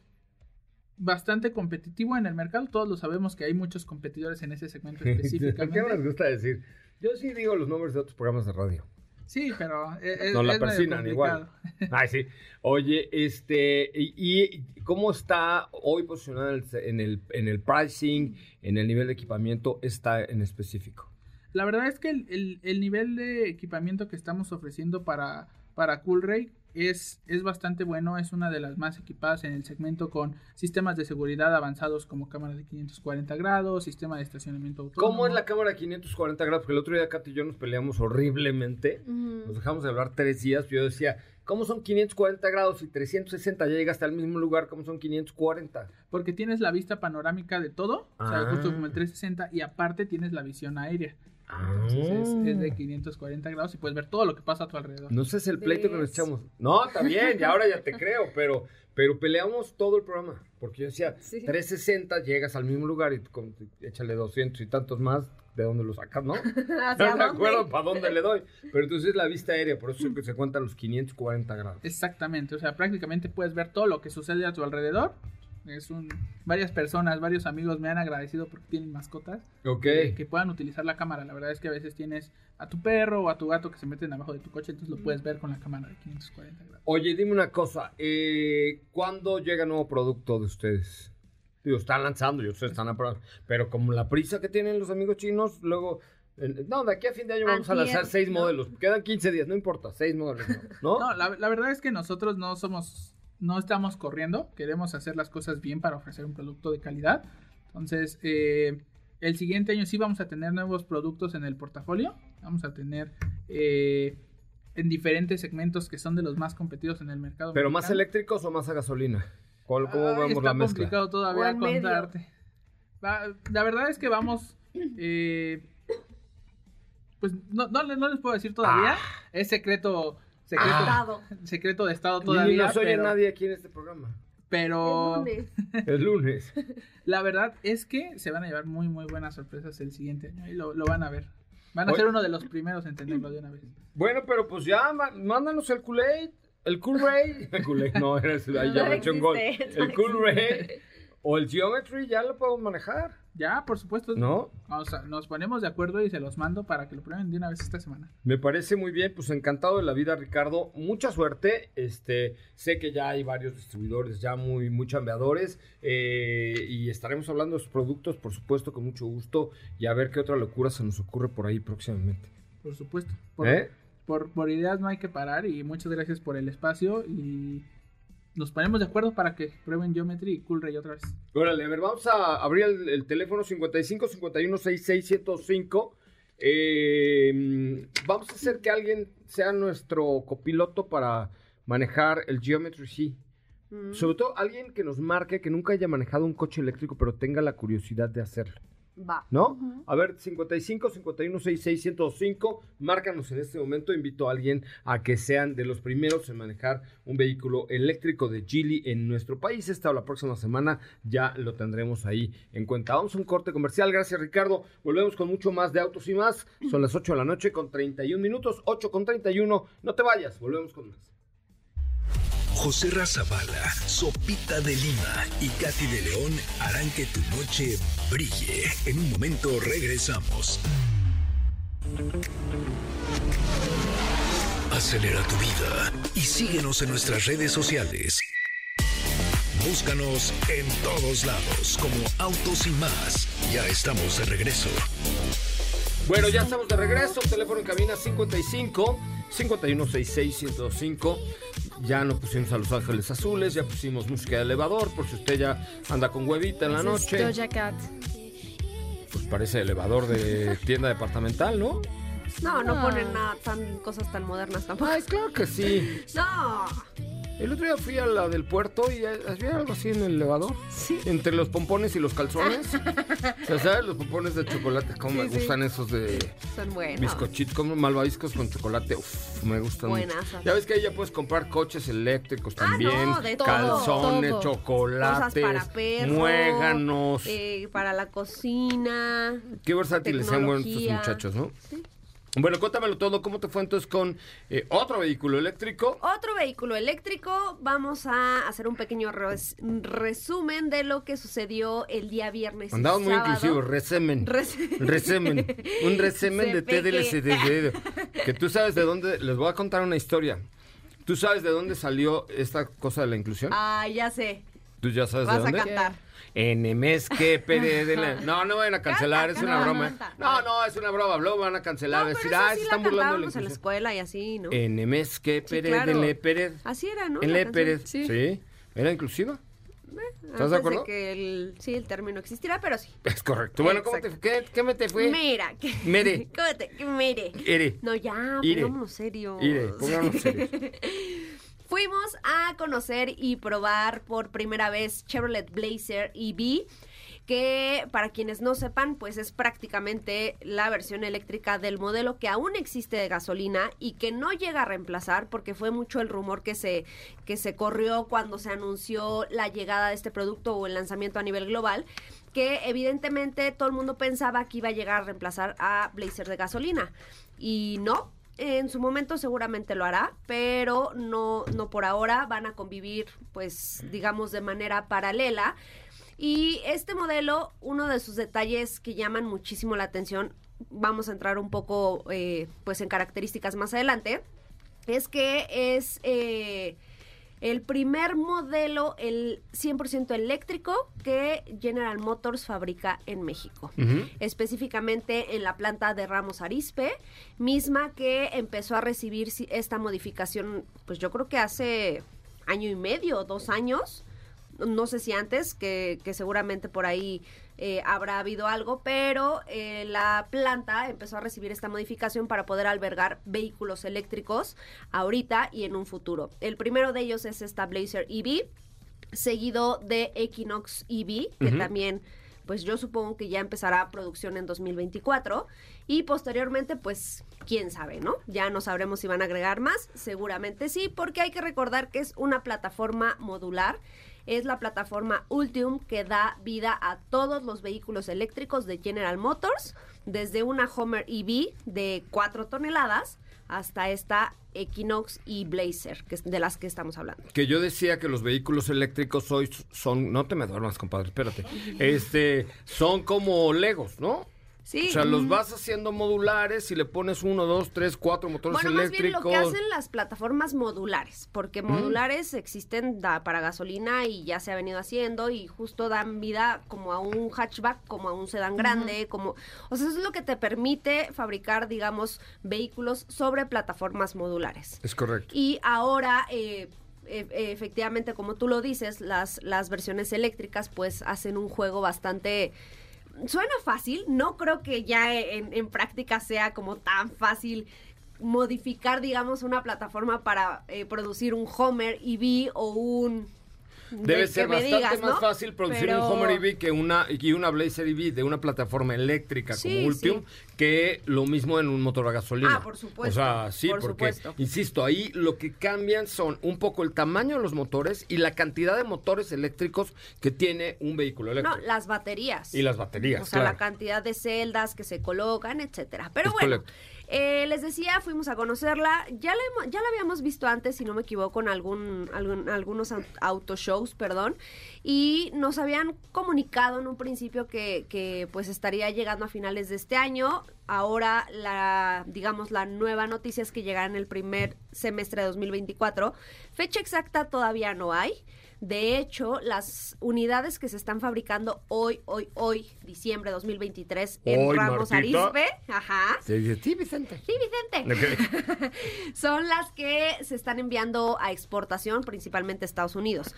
bastante competitivo en el mercado, todos lo sabemos que hay muchos competidores en ese segmento <laughs> ¿Qué no les específicamente. gusta decir? Yo sí digo los nombres de otros programas de radio. Sí, pero es, es- Nos la es medio persinan igual. <laughs> Ay, sí. Oye, este, y, y cómo está hoy posicionado en el, en el, en el pricing, en el nivel de equipamiento, está en específico? La verdad es que el, el- el nivel de equipamiento que estamos ofreciendo para, para Coolray es, es bastante bueno, es una de las más equipadas en el segmento con sistemas de seguridad avanzados como cámara de 540 grados, sistema de estacionamiento autónomo. ¿Cómo es la cámara de 540 grados? Porque el otro día Katy y yo nos peleamos horriblemente. Nos dejamos de hablar tres días. Yo decía, ¿cómo son 540 grados y 360 ya llegaste al mismo lugar? ¿Cómo son 540? Porque tienes la vista panorámica de todo, o sea, Ah. justo como el 360, y aparte tienes la visión aérea. Entonces es, Ah. es de 540 grados y puedes ver todo lo que pasa a tu alrededor. No sé si el pleito que nos echamos. No, está bien, y ahora ya te creo, pero, pero peleamos todo el programa. Porque yo decía, Sí. 360 llegas al mismo lugar y con- échale 200 y tantos más, ¿de dónde lo sacas, no? <laughs> ¿Hacia No me dónde? acuerdo para dónde le doy. Pero entonces es la vista aérea, por eso es que se cuentan los 540 grados. Exactamente, o sea, prácticamente puedes ver todo lo que sucede a tu alrededor. Es un varias personas, varios amigos me han agradecido porque tienen mascotas Ok. que, que puedan utilizar la cámara. La verdad es que a veces tienes a tu perro o a tu gato que se meten abajo de tu coche, entonces lo puedes ver con la cámara de 540 grados. Oye, dime una cosa. Eh, ¿Cuándo llega nuevo producto de ustedes? Digo, están lanzando, yo sé, están a Pero como la prisa que tienen los amigos chinos, luego... eh, No, de aquí a fin de año vamos a lanzar seis ¿no? modelos. Quedan 15 días, no importa, seis modelos, ¿no? <laughs> No, la, la verdad es que nosotros no somos, no estamos corriendo, queremos hacer las cosas bien para ofrecer un producto de calidad. Entonces, eh, el siguiente año sí vamos a tener nuevos productos en el portafolio. Vamos a tener eh, en diferentes segmentos que son de los más competidos en el mercado. ¿Pero más eléctricos o más a gasolina? ¿Cuál, ¿Cómo está la mezcla? complicado todavía contarte. Va- la verdad es que vamos. eh, pues no, no, no les puedo decir todavía. Es secreto. Secreto, Estado. secreto de Estado todavía. nos oye pero, nadie aquí en este programa. pero El lunes. <laughs> El lunes. <laughs> la verdad es que se van a llevar muy, muy buenas sorpresas el siguiente año. Y lo, lo van a ver. Van a Oye. ser uno de los primeros en tenerlo de una vez. Bueno, pero pues ya, mándanos el Kool-Aid. El Kool-Ray. <laughs> El Kool-Aid, no, era ese, ahí ya No me eché un gol. existe, no El Kool-Ray. O el Geometry, ya lo podemos manejar, Ya, por supuesto. ¿no? O sea, nos ponemos de acuerdo y se los mando para que lo prueben de una vez esta semana. Me parece muy bien, pues encantado de la vida, Ricardo. Mucha suerte. Este, sé que ya hay varios distribuidores ya muy, muy chambeadores. eh, y estaremos hablando de sus productos, por supuesto, con mucho gusto. Y a ver qué otra locura se nos ocurre por ahí próximamente. Por supuesto. Por, ¿Eh? por, por ideas no hay que parar y muchas gracias por el espacio y nos ponemos de acuerdo para que prueben Geometry y Coolray otra vez. Órale, a ver, vamos a abrir el, el teléfono 55 51 66 105. Eh, vamos a hacer que alguien sea nuestro copiloto para manejar el Geometry C. Mm, Sobre todo alguien que nos marque que nunca haya manejado un coche eléctrico, pero tenga la curiosidad de hacerlo. Va. ¿No? A ver, 55 51 66 105. Márcanos en este momento. Invito a alguien a que sean de los primeros en manejar un vehículo eléctrico de Geely en nuestro país. Esta o la próxima semana ya lo tendremos ahí en cuenta. Vamos a un corte comercial. Gracias, Ricardo. Volvemos con mucho más de autos y más. Son las 8 de la noche con 31 minutos. 8 con 31. No te vayas. Volvemos con más. José Razabala, Sopita de Lima y Katy de León harán que tu noche brille. En un momento regresamos. Acelera tu vida y síguenos en nuestras redes sociales. Búscanos en todos lados como Autos y más. Ya estamos de regreso. Bueno, ya estamos de regreso. Teléfono en cabina 55 5166 105. Ya no pusimos a Los Ángeles Azules, ya pusimos música de elevador, por si usted ya anda con huevita en la noche. Doja Cat. Pues parece elevador de tienda departamental, ¿no? No, no ponen nada, tan, cosas tan modernas tampoco. Ay, claro que sí. <laughs> No. El otro día fui a la del puerto y había algo así en el elevador. Sí. Entre los pompones y los calzones. <laughs> o sea, ¿sabes? Los pompones de chocolate, como me Sí, sí. gustan esos de Son buenos. bizcochitos, como malvaviscos con chocolate. Uf, me gustan mucho. Buenazas. Ya ves que ahí ya puedes comprar coches eléctricos Ah, también. no, de todo, calzones, todo. Cosas chocolates, para perro. muéganos. eh, para la cocina. Qué versátiles sean buenos estos muchachos, ¿no? Bueno, cuéntamelo todo. ¿Cómo te fue entonces con eh, otro vehículo eléctrico? Otro vehículo eléctrico, vamos a hacer un pequeño res- resumen de lo que sucedió el día viernes. Andamos muy inclusivos, resemen. Res- Resemen. Un resemen de Se que- TDLCD. Que tú sabes de dónde. Les voy a contar una historia. ¿Tú sabes de dónde salió esta cosa de la inclusión? Ah, ya sé. ¿Tú ya sabes de Vas a dónde? cantar. NMS que <laughs> PD de la- No, no vayan a cancelar, es una broma. No, no, es una broma. Luego van a cancelar. Decir, ah, se están burlando en la escuela y así, ¿no? NMS que claro. de Le Pérez. Así era, ¿no? En Le. Pérez. Sí. ¿Era inclusiva? Antes de acuerdo? que el, sí, el término existiera, pero sí. Es correcto. Bueno, ¿cómo te, qué, qué me te fue? Mira, que... Mere. <laughs> ¿Cómo te- que Mere. Ere. No, ya, Ire. pongámonos serios. Ire, pongámonos <laughs> serios. Fuimos a conocer y probar por primera vez Chevrolet Blazer EV, que para quienes no sepan, pues es prácticamente la versión eléctrica del modelo que aún existe de gasolina y que no llega a reemplazar, porque fue mucho el rumor que se, que se corrió cuando se anunció la llegada de este producto o el lanzamiento a nivel global que evidentemente todo el mundo pensaba que iba a llegar a reemplazar a Blazer de gasolina. Y no, en su momento seguramente lo hará, pero no, no por ahora. Van a convivir, pues, digamos, de manera paralela. Y este modelo, uno de sus detalles que llaman muchísimo la atención, vamos a entrar un poco, eh, pues, en características más adelante, es que es... eh, el primer modelo, el 100% eléctrico que General Motors fabrica en México. Específicamente en la planta de Ramos Arispe, misma que empezó a recibir esta modificación, pues yo creo que hace año y medio, dos años, no sé si antes, que, que seguramente por ahí eh, habrá habido algo, pero eh, la planta empezó a recibir esta modificación para poder albergar vehículos eléctricos ahorita y en un futuro. El primero de ellos es esta Blazer EV, seguido de Equinox EV, que también pues yo supongo que ya empezará producción en 2024 y posteriormente pues quién sabe, ¿no? Ya no sabremos si van a agregar más, seguramente sí, porque hay que recordar que es una plataforma modular, es la plataforma Ultium que da vida a todos los vehículos eléctricos de General Motors, desde una Homer EV de 4 toneladas hasta esta Equinox y Blazer, que es de las que estamos hablando. Que yo decía que los vehículos eléctricos hoy son, no te me duermas, compadre, espérate. Este, son como Legos, ¿no? Sí. O sea, los vas haciendo modulares y le pones uno, dos, tres, cuatro motores Bueno, más bien eléctricos. lo que hacen las plataformas modulares, porque modulares existen da- para gasolina y ya se ha venido haciendo y justo dan vida como a un hatchback, como a un sedán grande, como, o sea, eso es lo que te permite fabricar, digamos, vehículos sobre plataformas modulares. Es correcto. Y ahora, eh, e- efectivamente, como tú lo dices, las, las versiones eléctricas pues hacen un juego bastante... Suena fácil, no creo que ya en, en práctica sea como tan fácil modificar, digamos, una plataforma para eh, producir un Homer EV o un... Debe ser bastante digas, más ¿no? fácil producir Pero- un Homer EV que una, y una Blazer EV de una plataforma eléctrica Sí, como Ultium que lo mismo en un motor a gasolina. Ah, por supuesto, O sea, sí, por porque, supuesto. insisto, ahí lo que cambian son un poco el tamaño de los motores y la cantidad de motores eléctricos que tiene un vehículo No, eléctrico. las baterías. Y las baterías, O sea, claro. la cantidad de celdas que se colocan, etcétera. Pero Es bueno, correcto. Eh, les decía, fuimos a conocerla. Ya la, ya la habíamos visto antes, si no me equivoco, en algún, algún- algunos au- autoshows, perdón. Y nos habían comunicado en un principio que, que pues estaría llegando a finales de este año. Ahora la, digamos, la nueva noticia es que llegará en el primer semestre de 2024. Fecha exacta todavía no hay. De hecho, las unidades que se están fabricando hoy, hoy, hoy, diciembre de 2023, en Hoy, Ramos Martita. Arizpe, ajá, Sí, sí, Vicente. Sí, Vicente. <laughs> Son las que se están enviando a exportación, principalmente a Estados Unidos.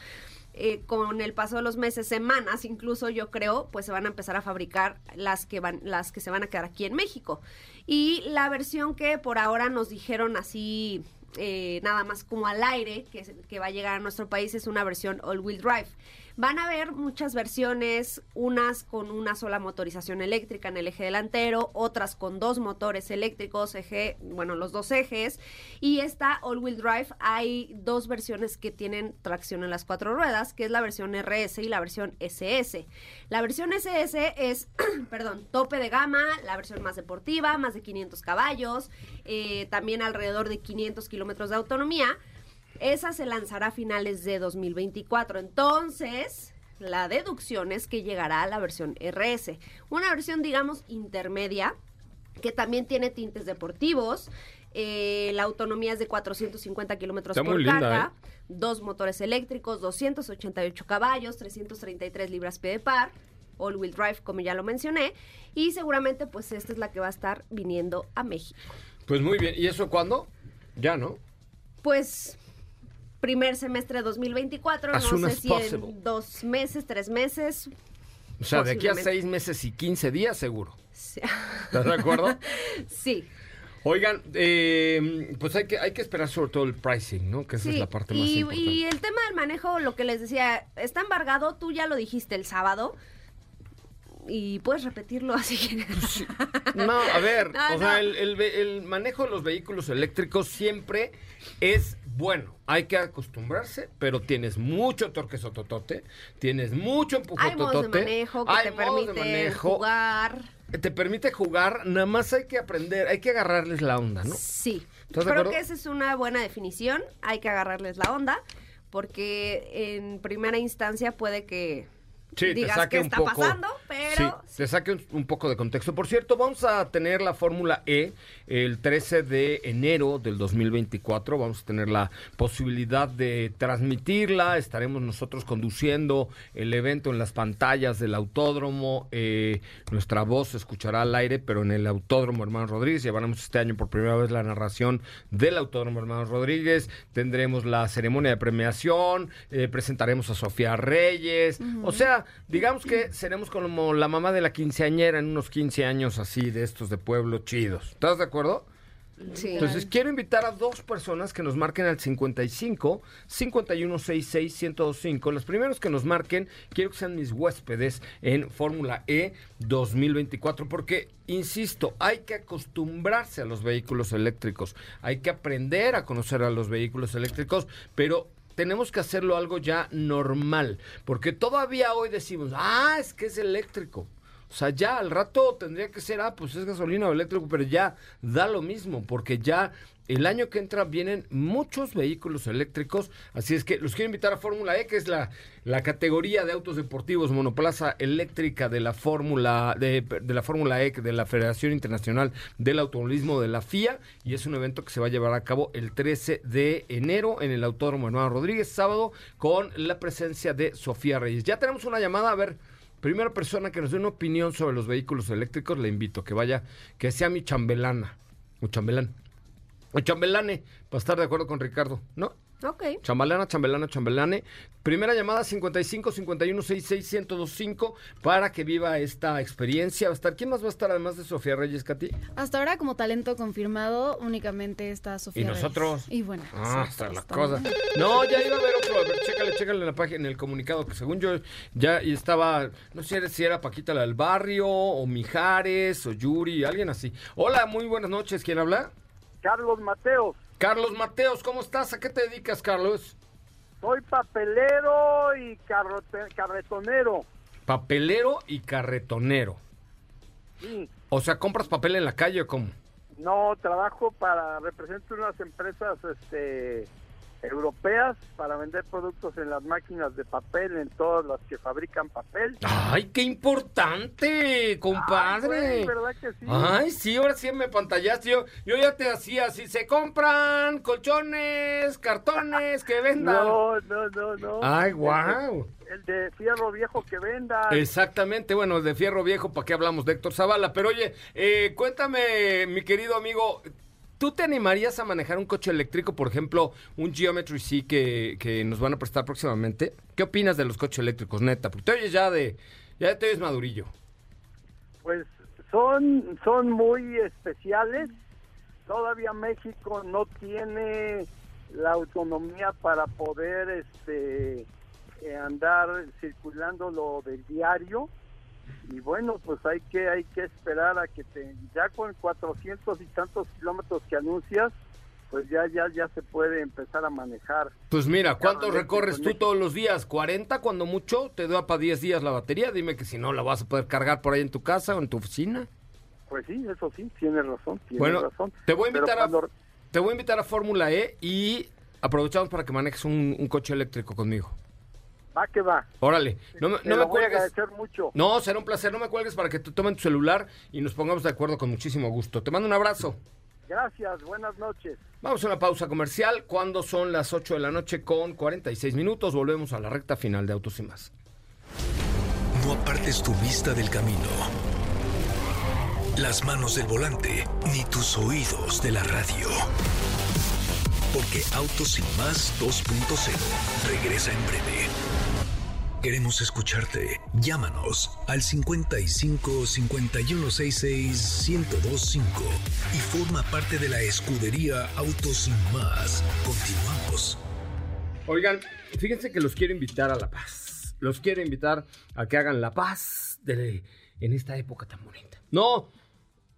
Eh, con el paso de los meses, semanas incluso, yo creo, pues se van a empezar a fabricar las que van, las que se van a quedar aquí en México. Y la versión que por ahora nos dijeron así, eh, nada más como al aire, que, que va a llegar a nuestro país, es una versión all-wheel drive. Van a haber muchas versiones, unas con una sola motorización eléctrica en el eje delantero, otras con dos motores eléctricos, eje, bueno, los dos ejes. Y esta all-wheel drive hay dos versiones que tienen tracción en las cuatro ruedas, que es la versión RS y la versión SS. La versión SS es, <clears throat> perdón, tope de gama, la versión más deportiva, más de 500 caballos, eh, también alrededor de 500 kilómetros de autonomía. Esa se lanzará a finales de 2024. Entonces, la deducción es que llegará a la versión RS. Una versión, digamos, intermedia. que también tiene tintes deportivos. Eh, la autonomía es de 450 kilómetros por linda, carga. ¿eh? Dos motores eléctricos, 288 caballos, 333 libras pie de par. All wheel drive, como ya lo mencioné. Y seguramente, pues, esta es la que va a estar viniendo a México. Pues muy bien. ¿Y eso cuándo? Ya, ¿no? Pues, primer semestre de 2024. As no sé si possible. en dos meses, tres meses. O sea, de aquí a seis meses y 15 días seguro. Sí. ¿Estás de acuerdo? <laughs> sí. Oigan, eh, pues hay que, hay que esperar sobre todo el pricing, ¿no? Que esa es la parte más y, importante. y el tema del manejo, lo que les decía, está embargado, tú ya lo dijiste el sábado. Y puedes repetirlo <laughs> así que... No, a ver, <laughs> No, o no. sea, el, el ve- el manejo de los vehículos eléctricos siempre es bueno. Hay que acostumbrarse, pero tienes mucho torque sototote, tienes mucho empuje Hay modos de manejo que te manejo, jugar. te permite jugar, nada más hay que aprender, hay que agarrarles la onda, ¿no? Sí. ¿Estás de Creo que esa es una buena definición. Hay que agarrarles la onda. Porque en primera instancia puede que Sí, te digas saque qué un está poco. pasando, pero Sí, te saque un, un poco de contexto. Por cierto, vamos a tener la Fórmula E el 13 de enero del 2024. Vamos a tener la posibilidad de transmitirla. Estaremos nosotros conduciendo el evento en las pantallas del autódromo. Eh, nuestra voz se escuchará al aire, pero en el autódromo Hermanos Rodríguez. Llevaremos este año por primera vez la narración del autódromo Hermanos Rodríguez. Tendremos la ceremonia de premiación. eh, presentaremos a Sofía Reyes. O sea, digamos que seremos como la mamá de la quinceañera en unos 15 años así de estos de pueblo chidos. ¿Estás de acuerdo? sí. Entonces quiero invitar a dos personas que nos marquen al 55 5166 1025. Los primeros que nos marquen, quiero que sean mis huéspedes en Fórmula E 2024 porque insisto, hay que acostumbrarse a los vehículos eléctricos. Hay que aprender a conocer a los vehículos eléctricos, pero tenemos que hacerlo algo ya normal, porque todavía hoy decimos, "Ah, es que es eléctrico." O sea, ya al rato tendría que ser, ah, pues es gasolina o eléctrico, pero ya da lo mismo, porque ya el año que entra vienen muchos vehículos eléctricos, así es que los quiero invitar a Fórmula E, que es la, categoría de autos deportivos monoplaza eléctrica de la Fórmula de, de la Fórmula E, de la Federación Internacional del Automovilismo de la FIA, y es un evento que se va a llevar a cabo el 13 de enero en el Autódromo Hermano Rodríguez, sábado, con la presencia de Sofía Reyes. Ya tenemos una llamada, a ver, primera persona que nos dé una opinión sobre los vehículos eléctricos, le invito que vaya, que sea mi chambelana, o chambelán, chambelane, para estar de acuerdo con Ricardo, ¿no? Ok. Chambelana, chambelana, chambelane. Primera llamada 55 51 66 1025 para que viva esta experiencia. Va a estar, ¿quién más va a estar además de Sofía Reyes, Katy? Hasta ahora, como talento confirmado, únicamente está Sofía. ¿Y Reyes. nosotros? Y bueno. Ah, está la cosa. No, ya iba a haber otro. A ver, chécale, chécale en la página, en el comunicado, que según yo ya estaba, no sé si era Paquita la del barrio, o Mijares, o Yuri, alguien así. Hola, muy buenas noches. ¿Quién habla? Carlos Mateos, Carlos Mateos, ¿cómo estás? ¿A qué te dedicas, Carlos? soy papelero y carretonero. Papelero y carretonero. Sí, O sea, ¿compras papel en la calle o cómo? no trabajo para, represento unas empresas este, europeas para vender productos en las máquinas de papel, en todas las que fabrican papel. ¡Ay, qué importante, Ay, compadre! güey, ¿verdad que sí? Ay, sí, ahora sí me pantallaste. Yo, yo ya te hacía así, se compran colchones, cartones que vendan. No, no, no, no. Ay, El de- guau. El de fierro viejo que venda. Exactamente, bueno, de Fierro Viejo, ¿para qué hablamos de Héctor Zavala? Pero oye, eh, cuéntame, mi querido amigo, ¿tú te animarías a manejar un coche eléctrico, por ejemplo, un Geometry C que, que nos van a prestar próximamente? ¿Qué opinas de los coches eléctricos, neta? Porque te oyes ya de, ya te oyes madurillo. Pues son, son muy especiales. Todavía México no tiene la autonomía para poder este eh, andar circulando lo del diario y bueno pues hay que hay que esperar a que te ya con 400 y tantos kilómetros que anuncias pues ya ya ya se puede empezar a manejar Pues mira, ¿cuánto recorres tú todos los días? ¿40 cuando mucho? ¿Te da para 10 días la batería? Dime que si no la vas a poder cargar por ahí en tu casa o en tu oficina. pues sí eso sí tienes razón tienes Bueno, razón te voy a invitar a, te voy a invitar a Fórmula E y aprovechamos para que manejes un, un coche eléctrico conmigo. Va que va. Órale, no, me- no me voy a cuelgues. agradecer mucho. No, será un placer, no me cuelgues para que te tomen tu celular y nos pongamos de acuerdo con muchísimo gusto. Te mando un abrazo. Gracias, buenas noches. Vamos a una pausa comercial cuando son las 8 de la noche con 46 minutos. Volvemos a la recta final de Autos y Más. No apartes tu vista del camino, las manos del volante, ni tus oídos de la radio. Porque Autos y Más 2.0 regresa en breve. Queremos escucharte. Llámanos al 55 5166 1025 y forma parte de la escudería Autos y Más. Continuamos. Oigan, fíjense que los quiero invitar a La Paz. Los quiero invitar a que hagan La Paz de- en esta época tan bonita. No,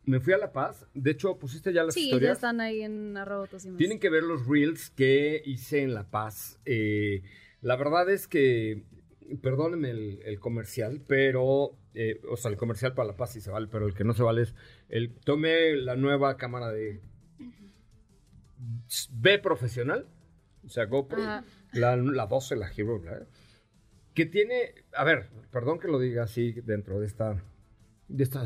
me fui a La Paz. De hecho, pusiste ya las Sí, ya historias. están ahí en arroba Autos y Más. Tienen que ver los reels que hice en La Paz. Eh, la verdad es que, perdónenme el, el comercial, pero, eh, o sea, el comercial para La Paz sí se vale, pero el que no se vale es, el, tomé la nueva cámara de B profesional, o sea, GoPro, la, la 12, la Hero, ¿verdad? que tiene, a ver, perdón que lo diga así dentro de esta, de este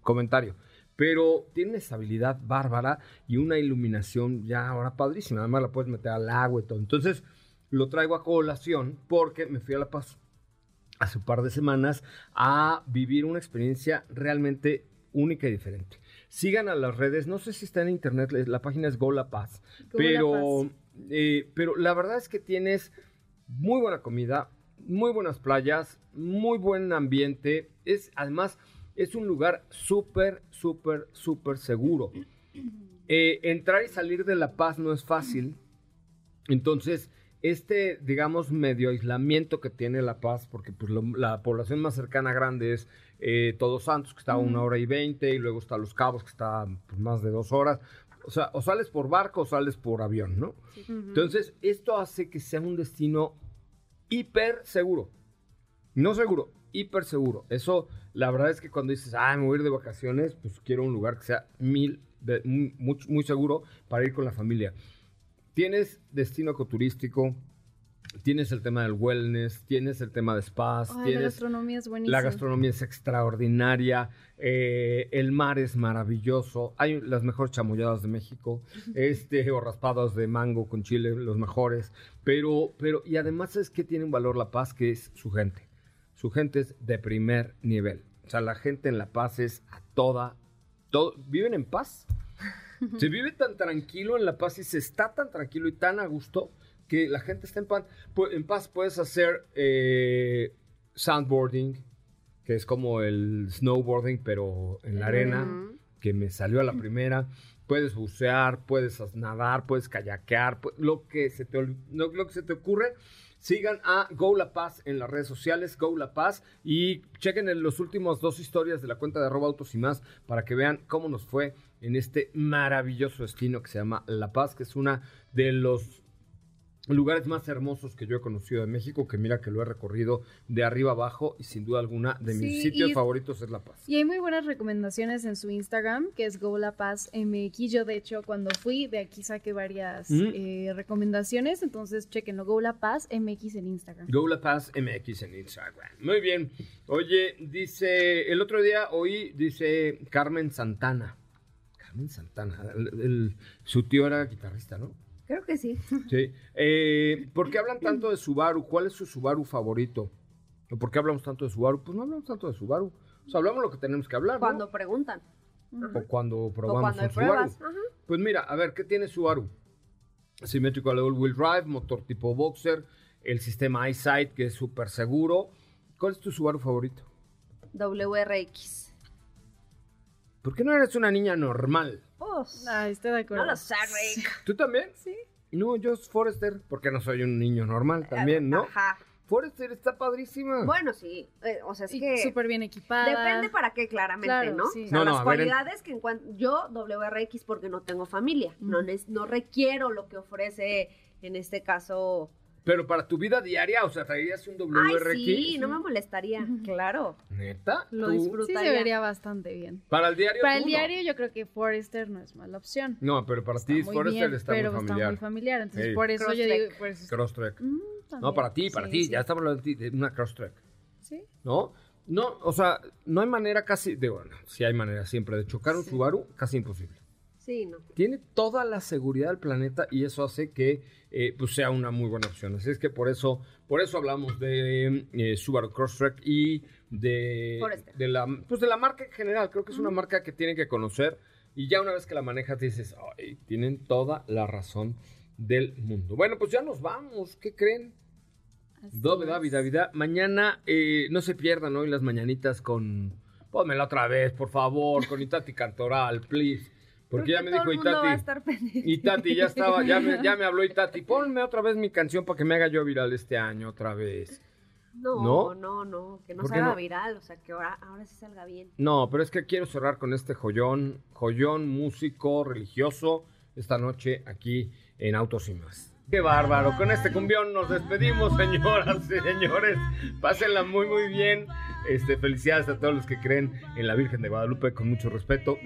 comentario, pero tiene una estabilidad bárbara y una iluminación ya ahora padrísima. Además la puedes meter al agua y todo. Entonces lo traigo a colación porque me fui a La Paz hace un par de semanas a vivir una experiencia realmente única y diferente. Sigan a las redes, no sé si está en internet, la página es Go La Paz, Go La pero, eh, pero la verdad es que tienes muy buena comida, muy buenas playas, muy buen ambiente. Es además es un lugar súper, súper, súper seguro. Eh, entrar y salir de La Paz no es fácil. Entonces, este, digamos, medio aislamiento que tiene La Paz, porque pues, lo- la población más cercana grande es eh, Todos Santos, que está a una hora y veinte, y luego está Los Cabos, que está pues, más de dos horas. O sea, o sales por barco o sales por avión, ¿no? Entonces, esto hace que sea un destino hiper seguro. No seguro, hiper seguro. Eso, la verdad es que cuando dices, ah, me voy a ir de vacaciones, pues quiero un lugar que sea mil, de- muy, muy- muy seguro para ir con la familia. Tienes destino ecoturístico, tienes el tema del wellness, tienes el tema de spas, Ay, la tienes... gastronomía es buenísima. La gastronomía es extraordinaria, eh, el mar es maravilloso, hay las mejores chamoyadas de México, este, o raspados de mango con chile, los mejores, pero, pero, y además es que tiene un valor La Paz, que es su gente. Su gente es de primer nivel. O sea, la gente en La Paz es a toda, todo, viven en paz. Se vive tan tranquilo en La Paz y se está tan tranquilo y tan a gusto que la gente está en, pu- en paz. Puedes hacer eh, sandboarding, que es como el snowboarding, pero en la arena, que me salió a la primera. Puedes bucear, puedes nadar, puedes kayakear, lo que se te, lo que se te ocurre. Sigan a Go La Paz en las redes sociales, Go La Paz, y chequen en los últimos dos historias de la cuenta de arroba autos y más para que vean cómo nos fue en este maravilloso destino que se llama La Paz, que es una de los lugares más hermosos que yo he conocido de México, que mira que lo he recorrido de arriba abajo y sin duda alguna de mis Sí, sitios y- favoritos es La Paz. Y hay muy buenas recomendaciones en su Instagram, que es Go La Paz MX. Yo, de hecho, cuando fui, de aquí saqué varias Mm. eh, recomendaciones. Entonces, chequenlo, Go La Paz MX en Instagram. Go La Paz MX en Instagram. Muy bien. Oye, dice, el otro día oí, dice Carmen Santana. Carmen Santana. el- el- su tío era guitarrista, ¿no? Creo que sí. <laughs> Sí. Eh, ¿Por qué hablan tanto de Subaru? ¿Cuál es su Subaru favorito? ¿O por qué hablamos tanto de Subaru? Pues no hablamos tanto de Subaru. O sea, hablamos lo que tenemos que hablar, ¿no? Cuando preguntan. O cuando O probamos cuando hay un Subaru. pruebas. Ajá. Pues mira, a ver, ¿qué tiene Subaru? Symmetrical all-wheel drive, motor tipo boxer, el sistema EyeSight que es súper seguro. ¿Cuál es tu Subaru favorito? WRX. ¿Por qué no eres una niña normal? Pues, Ay, estoy de acuerdo. no lo sé, Rick. ¿Tú también? Sí. No, yo es Forester, porque no soy un niño normal también, ¿no? Ajá. Forester está padrísima. Bueno, sí. eh, o sea, es Y que... súper bien equipada. Depende para qué, claramente, Claro, ¿no? sí. O sea, No, no, las a ver, en- cualidades que encuentro... Yo, WRX, porque no tengo familia. no, nes- no requiero lo que ofrece, en este caso, Pero para tu vida diaria, o sea, traerías un WRX. Ay, sí, no me molestaría, claro. ¿Neta? Lo ¿Tú? Sí, disfrutaría. se vería bastante bien. Para el diario. Para el no. diario yo creo que Forester no es mala opción. No, pero para Está ti muy Forester bien, está pero muy está familiar. muy familiar. Entonces, Sí. por eso yo digo... por eso- Crosstrek. Mm, No, para ti, para Sí, ti. sí. Ya estamos hablando de ti, de una Crosstrek. Sí. ¿No? No, o sea, no hay manera casi, de bueno, sí hay manera siempre de chocar un Subaru, casi imposible. Sí, no. Tiene toda la seguridad del planeta y eso hace que eh, pues sea una muy buena opción. Así es que por eso, por eso hablamos de eh, Subaru Crosstrek y de, la, pues de la marca en general. Creo que es una marca que tienen que conocer y ya una vez que la manejas dices, ay, tienen toda la razón del mundo. Bueno, pues ya nos vamos. ¿Qué creen? Es. David, David. Mañana eh, no se pierdan hoy las mañanitas con. Pónmela otra vez, por favor, con Itati Cantoral, please. Porque Creo ya me dijo Itati. Itati ya estaba, ya me, ya me habló Itati. <laughs> Ponme otra vez mi canción para que me haga yo viral este año otra vez. No, ¿No? no, no, que no ¿Por se haga no? viral, o sea, que ahora, ahora sí salga bien. No, pero es que quiero cerrar con este joyón, joyón músico, religioso, esta noche aquí en Autos y Más. Qué bárbaro, con este cumbión nos despedimos, señoras y señores. Pásenla muy, muy bien. Este, felicidades a todos los que creen en la Virgen de Guadalupe, con mucho respeto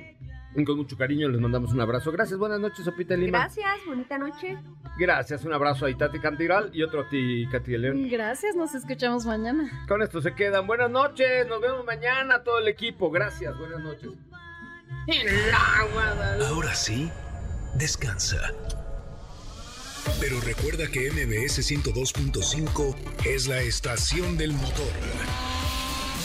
con mucho cariño. Les mandamos un abrazo. Gracias, buenas noches, Sopita Lima. Gracias, bonita noche. Gracias, un abrazo a Itati Cantiral y otro a ti, Katy León. Gracias, nos escuchamos mañana. Con esto se quedan. Buenas noches, nos vemos mañana todo el equipo. Gracias, buenas noches. Ahora sí, descansa. Pero recuerda que MBS 102.5 es la estación del motor.